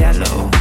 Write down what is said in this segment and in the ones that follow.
yellow.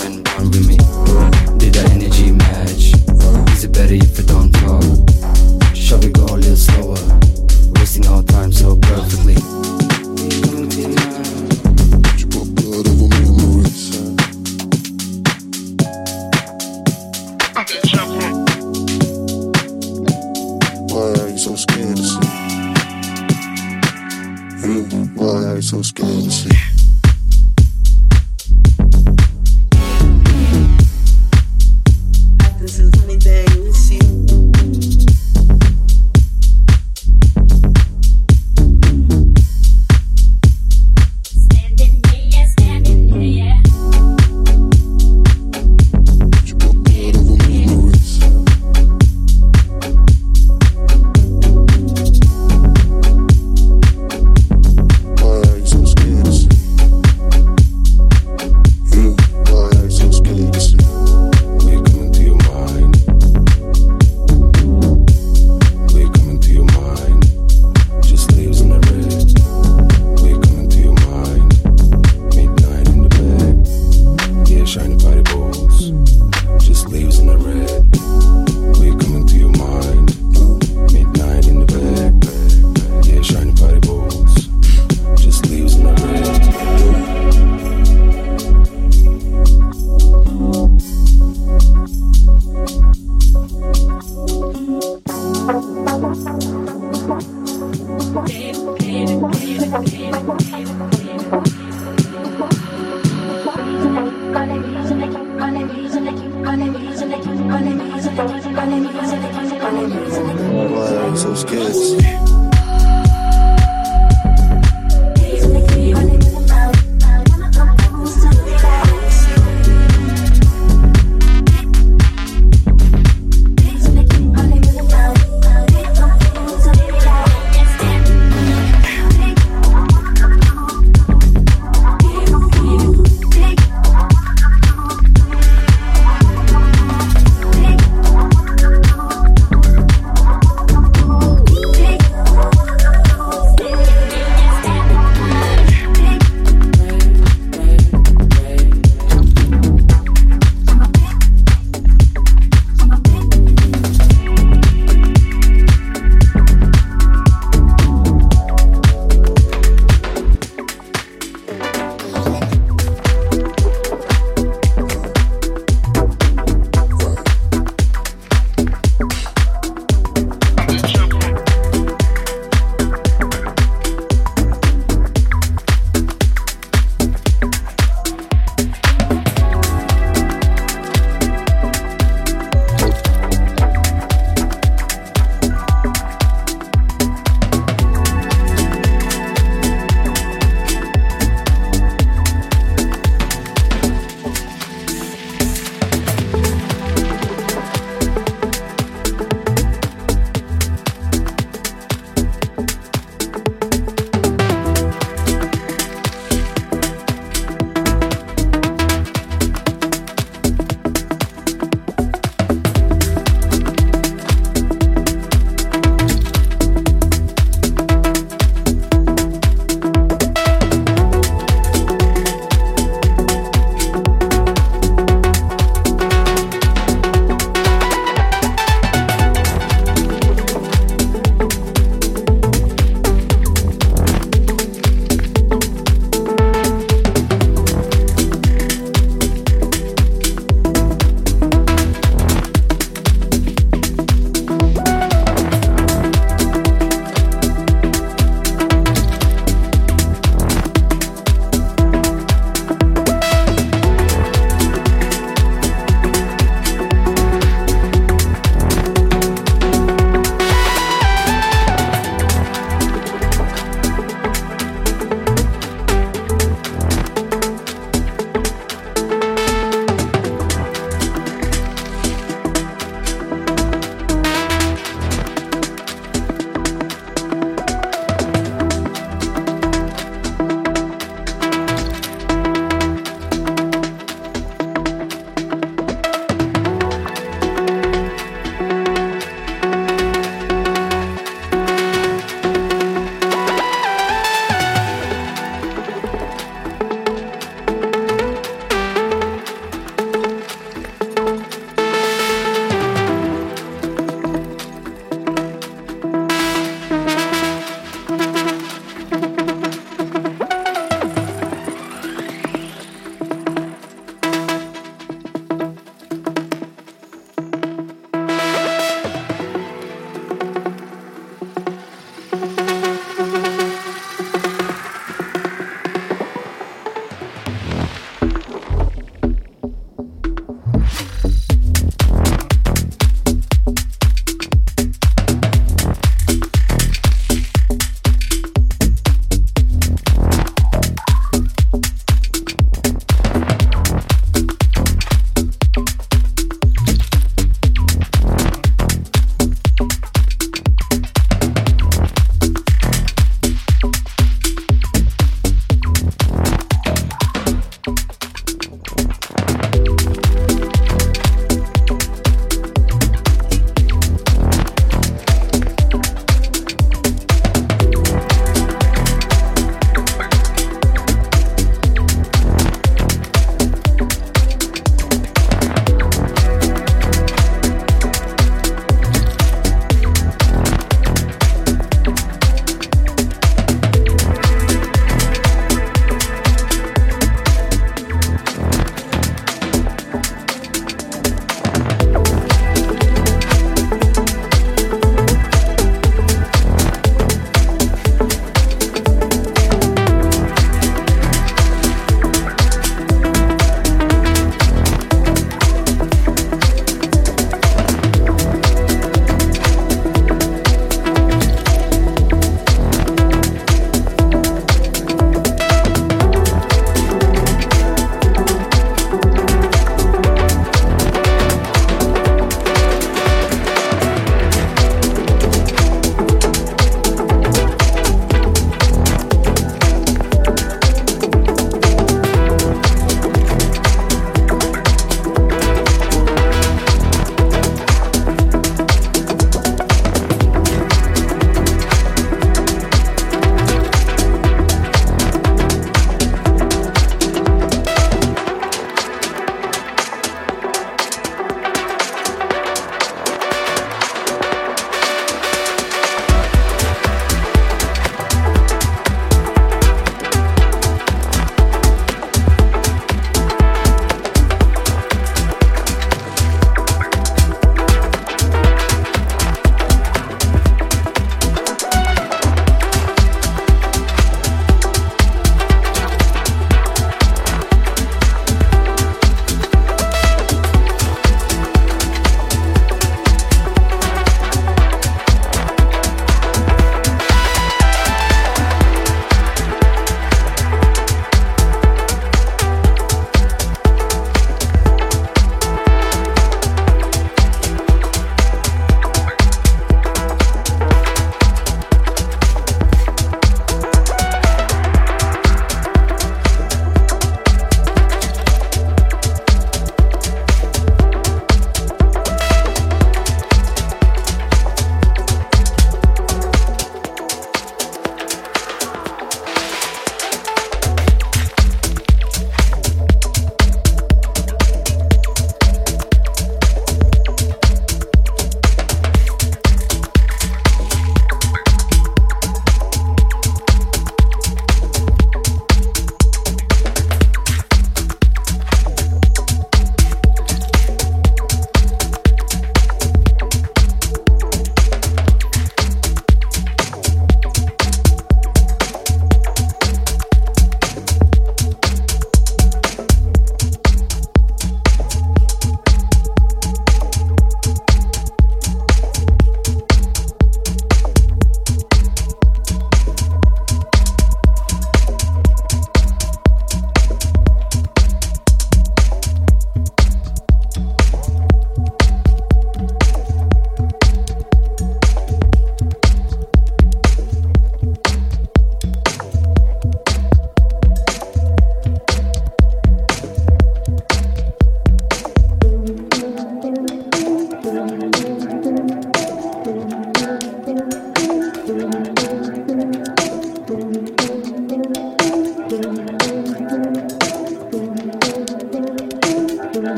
and with me. Did our energy match? Is it better if we don't talk? Shall we go a little slower? Wasting our time so perfectly.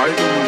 fighting